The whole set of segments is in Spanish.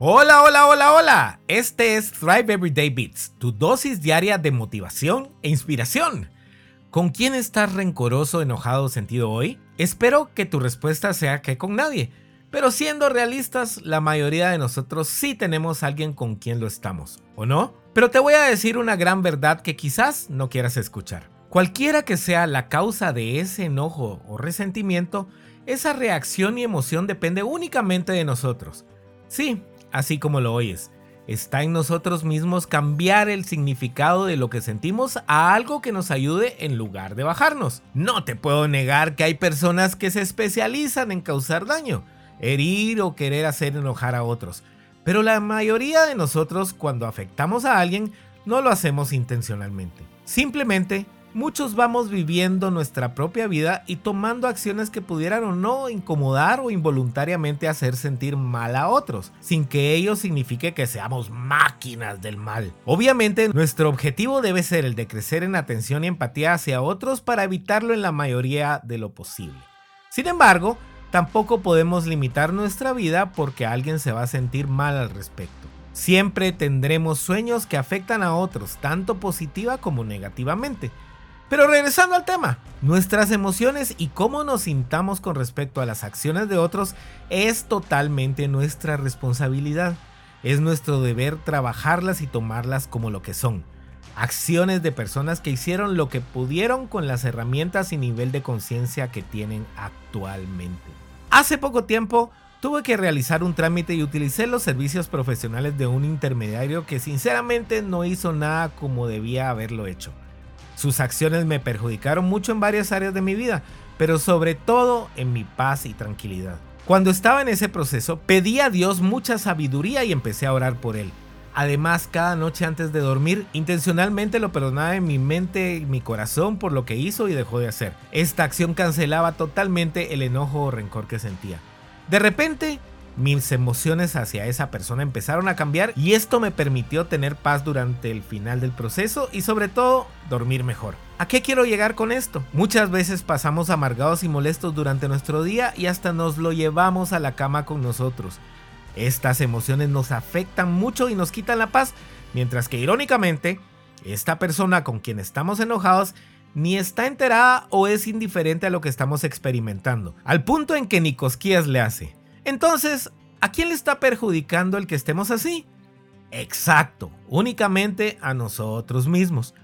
Hola, hola, hola, hola. Este es Thrive Everyday Beats, tu dosis diaria de motivación e inspiración. ¿Con quién estás rencoroso, enojado sentido hoy? Espero que tu respuesta sea que con nadie. Pero siendo realistas, la mayoría de nosotros sí tenemos alguien con quien lo estamos, ¿o no? Pero te voy a decir una gran verdad que quizás no quieras escuchar. Cualquiera que sea la causa de ese enojo o resentimiento, esa reacción y emoción depende únicamente de nosotros. Sí, así como lo oyes. Está en nosotros mismos cambiar el significado de lo que sentimos a algo que nos ayude en lugar de bajarnos. No te puedo negar que hay personas que se especializan en causar daño, herir o querer hacer enojar a otros. Pero la mayoría de nosotros cuando afectamos a alguien no lo hacemos intencionalmente. Simplemente muchos vamos viviendo nuestra propia vida y tomando acciones que pudieran o no incomodar o involuntariamente hacer sentir mal a otros, sin que ello signifique que seamos máquinas del mal. Obviamente, nuestro objetivo debe ser el de crecer en atención y empatía hacia otros para evitarlo en la mayoría de lo posible. Sin embargo, tampoco podemos limitar nuestra vida porque alguien se va a sentir mal al respecto. Siempre tendremos sueños que afectan a otros, tanto positiva como negativamente. Pero regresando al tema, nuestras emociones y cómo nos sintamos con respecto a las acciones de otros es totalmente nuestra responsabilidad. Es nuestro deber trabajarlas y tomarlas como lo que son. Acciones de personas que hicieron lo que pudieron con las herramientas y nivel de conciencia que tienen actualmente. Hace poco tiempo tuve que realizar un trámite y utilicé los servicios profesionales de un intermediario que sinceramente no hizo nada como debía haberlo hecho. Sus acciones me perjudicaron mucho en varias áreas de mi vida, pero sobre todo en mi paz y tranquilidad. Cuando estaba en ese proceso, pedí a Dios mucha sabiduría y empecé a orar por él. Además, cada noche antes de dormir, intencionalmente lo perdonaba en mi mente y mi corazón por lo que hizo y dejó de hacer. Esta acción cancelaba totalmente el enojo o rencor que sentía. De repente, mis emociones hacia esa persona empezaron a cambiar y esto me permitió tener paz durante el final del proceso y sobre todo dormir mejor. ¿A qué quiero llegar con esto? Muchas veces pasamos amargados y molestos durante nuestro día y hasta nos lo llevamos a la cama con nosotros. Estas emociones nos afectan mucho y nos quitan la paz, mientras que irónicamente, esta persona con quien estamos enojados ni está enterada o es indiferente a lo que estamos experimentando, al punto en que ni cosquillas le hace. Entonces, ¿a quién le está perjudicando el que estemos así? Exacto, únicamente a nosotros mismos.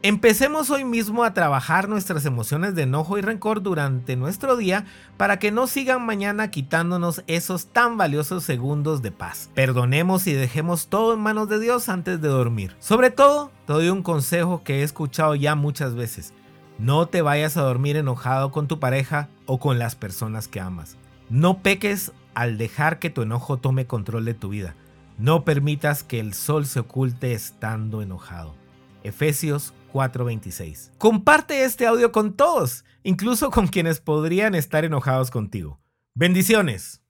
Empecemos hoy mismo a trabajar nuestras emociones de enojo y rencor durante nuestro día para que no sigan mañana quitándonos esos tan valiosos segundos de paz. Perdonemos y dejemos todo en manos de Dios antes de dormir. Sobre todo, te doy un consejo que he escuchado ya muchas veces. No te vayas a dormir enojado con tu pareja o con las personas que amas. No peques al dejar que tu enojo tome control de tu vida. No permitas que el sol se oculte estando enojado. Efesios 4:26. Comparte este audio con todos, incluso con quienes podrían estar enojados contigo. Bendiciones.